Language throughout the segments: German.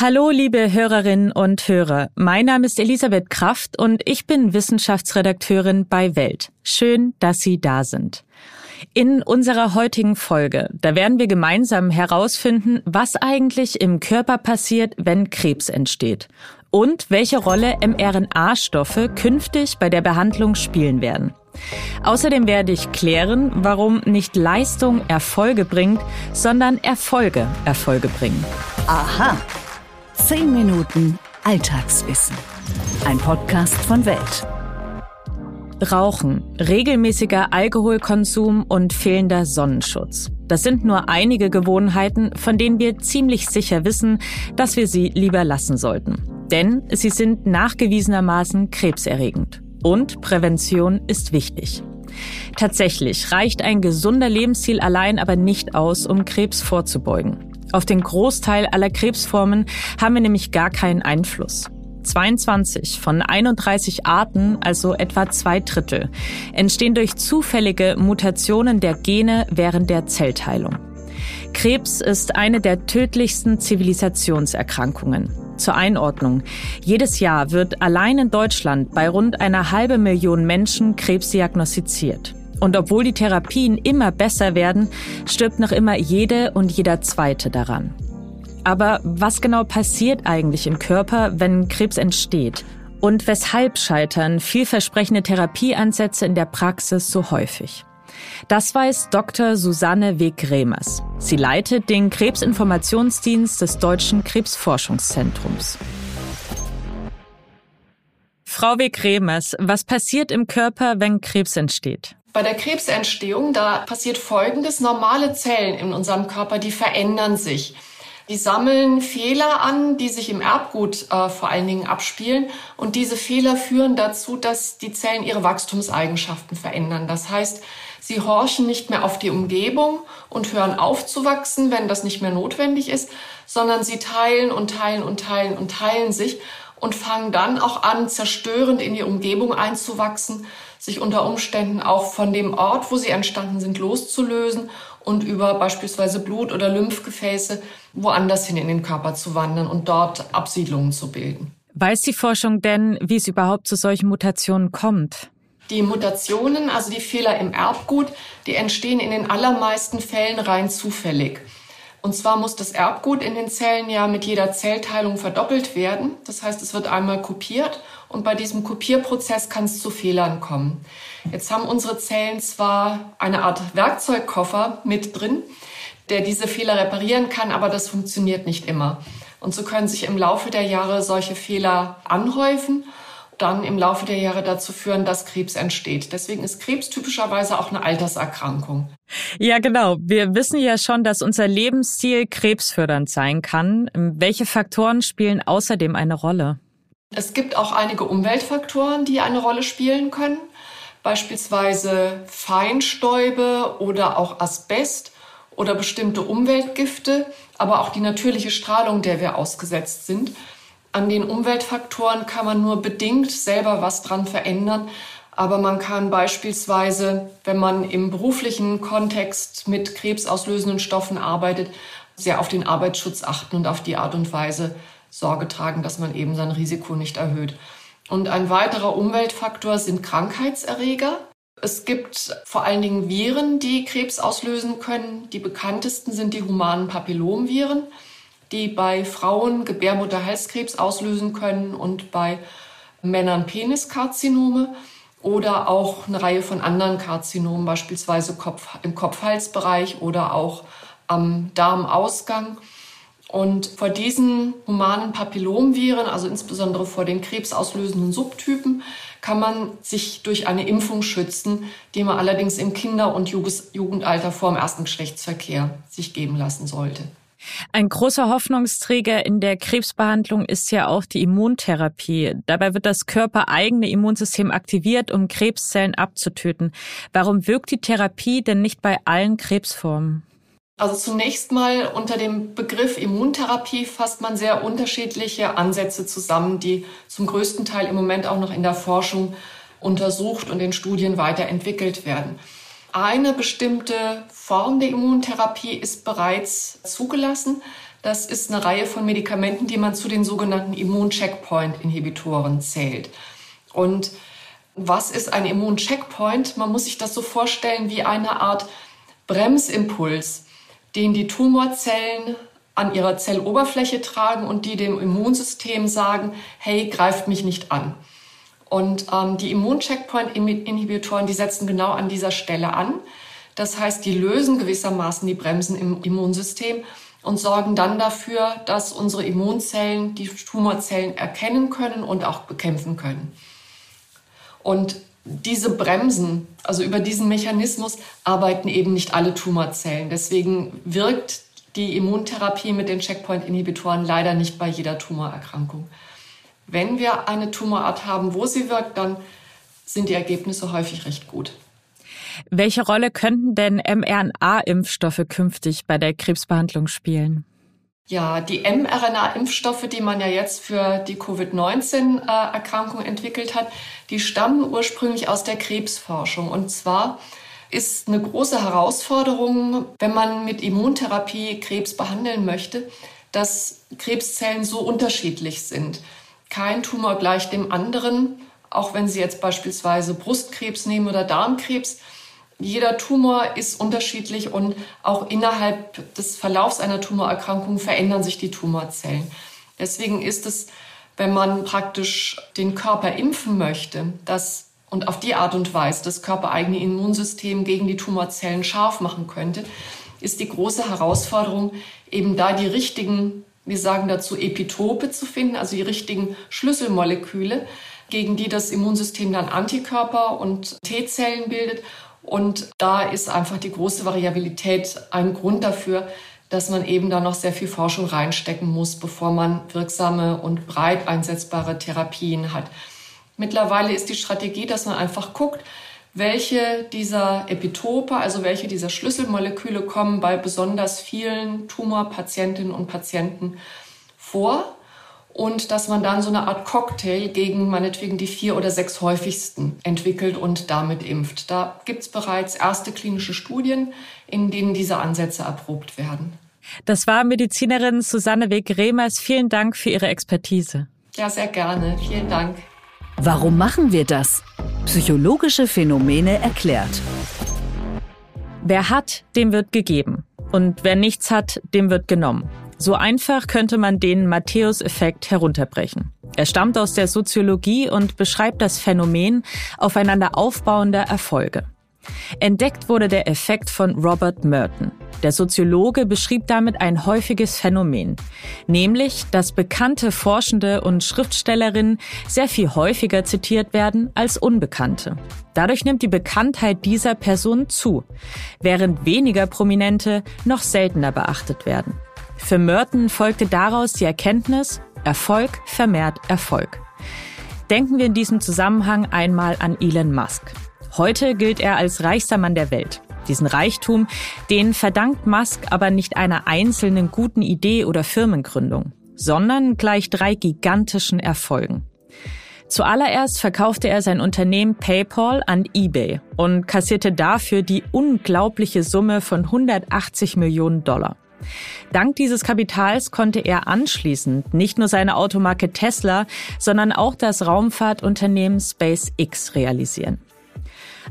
Hallo, liebe Hörerinnen und Hörer. Mein Name ist Elisabeth Kraft und ich bin Wissenschaftsredakteurin bei Welt. Schön, dass Sie da sind. In unserer heutigen Folge, da werden wir gemeinsam herausfinden, was eigentlich im Körper passiert, wenn Krebs entsteht und welche Rolle mRNA-Stoffe künftig bei der Behandlung spielen werden. Außerdem werde ich klären, warum nicht Leistung Erfolge bringt, sondern Erfolge Erfolge bringen. Aha. Zehn Minuten Alltagswissen. Ein Podcast von Welt. Rauchen, regelmäßiger Alkoholkonsum und fehlender Sonnenschutz. Das sind nur einige Gewohnheiten, von denen wir ziemlich sicher wissen, dass wir sie lieber lassen sollten. Denn sie sind nachgewiesenermaßen krebserregend. Und Prävention ist wichtig. Tatsächlich reicht ein gesunder Lebensstil allein aber nicht aus, um Krebs vorzubeugen. Auf den Großteil aller Krebsformen haben wir nämlich gar keinen Einfluss. 22 von 31 Arten, also etwa zwei Drittel, entstehen durch zufällige Mutationen der Gene während der Zellteilung. Krebs ist eine der tödlichsten Zivilisationserkrankungen. Zur Einordnung. Jedes Jahr wird allein in Deutschland bei rund einer halben Million Menschen Krebs diagnostiziert. Und obwohl die Therapien immer besser werden, stirbt noch immer jede und jeder Zweite daran. Aber was genau passiert eigentlich im Körper, wenn Krebs entsteht? Und weshalb scheitern vielversprechende Therapieansätze in der Praxis so häufig? Das weiß Dr. Susanne Weg-Remers. Sie leitet den Krebsinformationsdienst des Deutschen Krebsforschungszentrums. Frau Weg-Remers, was passiert im Körper, wenn Krebs entsteht? Bei der Krebsentstehung, da passiert Folgendes. Normale Zellen in unserem Körper, die verändern sich. Die sammeln Fehler an, die sich im Erbgut äh, vor allen Dingen abspielen. Und diese Fehler führen dazu, dass die Zellen ihre Wachstumseigenschaften verändern. Das heißt, sie horchen nicht mehr auf die Umgebung und hören auf zu wachsen, wenn das nicht mehr notwendig ist, sondern sie teilen und teilen und teilen und teilen sich und fangen dann auch an, zerstörend in die Umgebung einzuwachsen, sich unter Umständen auch von dem Ort, wo sie entstanden sind, loszulösen und über beispielsweise Blut- oder Lymphgefäße woanders hin in den Körper zu wandern und dort Absiedlungen zu bilden. Weiß die Forschung denn, wie es überhaupt zu solchen Mutationen kommt? Die Mutationen, also die Fehler im Erbgut, die entstehen in den allermeisten Fällen rein zufällig. Und zwar muss das Erbgut in den Zellen ja mit jeder Zellteilung verdoppelt werden. Das heißt, es wird einmal kopiert und bei diesem Kopierprozess kann es zu Fehlern kommen. Jetzt haben unsere Zellen zwar eine Art Werkzeugkoffer mit drin, der diese Fehler reparieren kann, aber das funktioniert nicht immer. Und so können sich im Laufe der Jahre solche Fehler anhäufen dann im Laufe der Jahre dazu führen, dass Krebs entsteht. Deswegen ist Krebs typischerweise auch eine Alterserkrankung. Ja, genau. Wir wissen ja schon, dass unser Lebensstil krebsfördernd sein kann. Welche Faktoren spielen außerdem eine Rolle? Es gibt auch einige Umweltfaktoren, die eine Rolle spielen können. Beispielsweise Feinstäube oder auch Asbest oder bestimmte Umweltgifte, aber auch die natürliche Strahlung, der wir ausgesetzt sind. An den Umweltfaktoren kann man nur bedingt selber was dran verändern. Aber man kann beispielsweise, wenn man im beruflichen Kontext mit krebsauslösenden Stoffen arbeitet, sehr auf den Arbeitsschutz achten und auf die Art und Weise Sorge tragen, dass man eben sein Risiko nicht erhöht. Und ein weiterer Umweltfaktor sind Krankheitserreger. Es gibt vor allen Dingen Viren, die Krebs auslösen können. Die bekanntesten sind die humanen Papillomviren die bei Frauen Gebärmutterhalskrebs auslösen können und bei Männern Peniskarzinome oder auch eine Reihe von anderen Karzinomen, beispielsweise Kopf, im Kopfhalsbereich oder auch am Darmausgang. Und vor diesen humanen Papillomviren, also insbesondere vor den krebsauslösenden Subtypen, kann man sich durch eine Impfung schützen, die man allerdings im Kinder- und Jugendalter vor dem ersten Geschlechtsverkehr sich geben lassen sollte. Ein großer Hoffnungsträger in der Krebsbehandlung ist ja auch die Immuntherapie. Dabei wird das körpereigene Immunsystem aktiviert, um Krebszellen abzutöten. Warum wirkt die Therapie denn nicht bei allen Krebsformen? Also zunächst mal unter dem Begriff Immuntherapie fasst man sehr unterschiedliche Ansätze zusammen, die zum größten Teil im Moment auch noch in der Forschung untersucht und in Studien weiterentwickelt werden. Eine bestimmte Form der Immuntherapie ist bereits zugelassen. Das ist eine Reihe von Medikamenten, die man zu den sogenannten Immun-Checkpoint-Inhibitoren zählt. Und was ist ein Immun-Checkpoint? Man muss sich das so vorstellen wie eine Art Bremsimpuls, den die Tumorzellen an ihrer Zelloberfläche tragen und die dem Immunsystem sagen, hey, greift mich nicht an. Und ähm, die Immuncheckpoint-Inhibitoren, die setzen genau an dieser Stelle an. Das heißt, die lösen gewissermaßen die Bremsen im Immunsystem und sorgen dann dafür, dass unsere Immunzellen die Tumorzellen erkennen können und auch bekämpfen können. Und diese Bremsen, also über diesen Mechanismus, arbeiten eben nicht alle Tumorzellen. Deswegen wirkt die Immuntherapie mit den Checkpoint-Inhibitoren leider nicht bei jeder Tumorerkrankung. Wenn wir eine Tumorart haben, wo sie wirkt, dann sind die Ergebnisse häufig recht gut. Welche Rolle könnten denn mRNA-Impfstoffe künftig bei der Krebsbehandlung spielen? Ja, die mRNA-Impfstoffe, die man ja jetzt für die Covid-19-Erkrankung entwickelt hat, die stammen ursprünglich aus der Krebsforschung. Und zwar ist eine große Herausforderung, wenn man mit Immuntherapie Krebs behandeln möchte, dass Krebszellen so unterschiedlich sind. Kein Tumor gleich dem anderen, auch wenn Sie jetzt beispielsweise Brustkrebs nehmen oder Darmkrebs. Jeder Tumor ist unterschiedlich und auch innerhalb des Verlaufs einer Tumorerkrankung verändern sich die Tumorzellen. Deswegen ist es, wenn man praktisch den Körper impfen möchte, dass und auf die Art und Weise das körpereigene Immunsystem gegen die Tumorzellen scharf machen könnte, ist die große Herausforderung, eben da die richtigen, wir sagen dazu Epitope zu finden, also die richtigen Schlüsselmoleküle, gegen die das Immunsystem dann Antikörper und T-Zellen bildet. Und da ist einfach die große Variabilität ein Grund dafür, dass man eben da noch sehr viel Forschung reinstecken muss, bevor man wirksame und breit einsetzbare Therapien hat. Mittlerweile ist die Strategie, dass man einfach guckt, welche dieser Epitope, also welche dieser Schlüsselmoleküle kommen bei besonders vielen Tumorpatientinnen und Patienten vor und dass man dann so eine Art Cocktail gegen meinetwegen die vier oder sechs häufigsten entwickelt und damit impft. Da gibt es bereits erste klinische Studien, in denen diese Ansätze erprobt werden. Das war Medizinerin Susanne Weg-Remers. Vielen Dank für Ihre Expertise. Ja, sehr gerne. Vielen Dank. Warum machen wir das? Psychologische Phänomene erklärt. Wer hat, dem wird gegeben. Und wer nichts hat, dem wird genommen. So einfach könnte man den Matthäus-Effekt herunterbrechen. Er stammt aus der Soziologie und beschreibt das Phänomen aufeinander aufbauender Erfolge. Entdeckt wurde der Effekt von Robert Merton. Der Soziologe beschrieb damit ein häufiges Phänomen, nämlich, dass bekannte Forschende und Schriftstellerinnen sehr viel häufiger zitiert werden als Unbekannte. Dadurch nimmt die Bekanntheit dieser Person zu, während weniger Prominente noch seltener beachtet werden. Für Merton folgte daraus die Erkenntnis, Erfolg vermehrt Erfolg. Denken wir in diesem Zusammenhang einmal an Elon Musk. Heute gilt er als reichster Mann der Welt. Diesen Reichtum, den verdankt Musk aber nicht einer einzelnen guten Idee oder Firmengründung, sondern gleich drei gigantischen Erfolgen. Zuallererst verkaufte er sein Unternehmen PayPal an eBay und kassierte dafür die unglaubliche Summe von 180 Millionen Dollar. Dank dieses Kapitals konnte er anschließend nicht nur seine Automarke Tesla, sondern auch das Raumfahrtunternehmen SpaceX realisieren.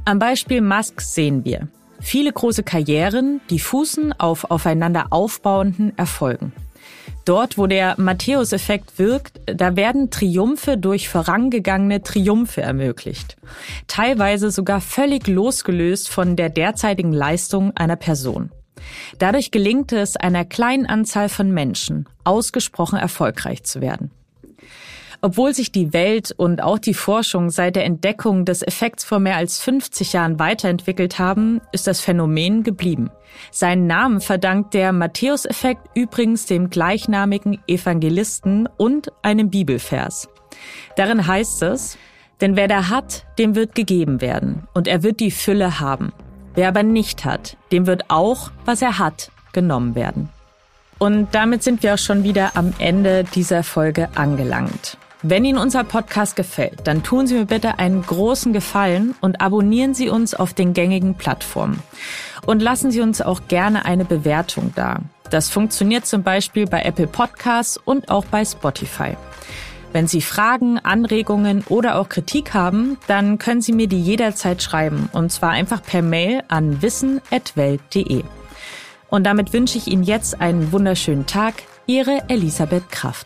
Am Beispiel Musk sehen wir viele große Karrieren, die fußen auf aufeinander aufbauenden Erfolgen. Dort, wo der Matthäus-Effekt wirkt, da werden Triumphe durch vorangegangene Triumphe ermöglicht. Teilweise sogar völlig losgelöst von der derzeitigen Leistung einer Person. Dadurch gelingt es einer kleinen Anzahl von Menschen, ausgesprochen erfolgreich zu werden. Obwohl sich die Welt und auch die Forschung seit der Entdeckung des Effekts vor mehr als 50 Jahren weiterentwickelt haben, ist das Phänomen geblieben. Seinen Namen verdankt der Matthäus-Effekt übrigens dem gleichnamigen Evangelisten und einem Bibelvers. Darin heißt es, denn wer da hat, dem wird gegeben werden, und er wird die Fülle haben. Wer aber nicht hat, dem wird auch, was er hat, genommen werden. Und damit sind wir auch schon wieder am Ende dieser Folge angelangt. Wenn Ihnen unser Podcast gefällt, dann tun Sie mir bitte einen großen Gefallen und abonnieren Sie uns auf den gängigen Plattformen. Und lassen Sie uns auch gerne eine Bewertung da. Das funktioniert zum Beispiel bei Apple Podcasts und auch bei Spotify. Wenn Sie Fragen, Anregungen oder auch Kritik haben, dann können Sie mir die jederzeit schreiben und zwar einfach per Mail an wissen.welt.de. Und damit wünsche ich Ihnen jetzt einen wunderschönen Tag. Ihre Elisabeth Kraft.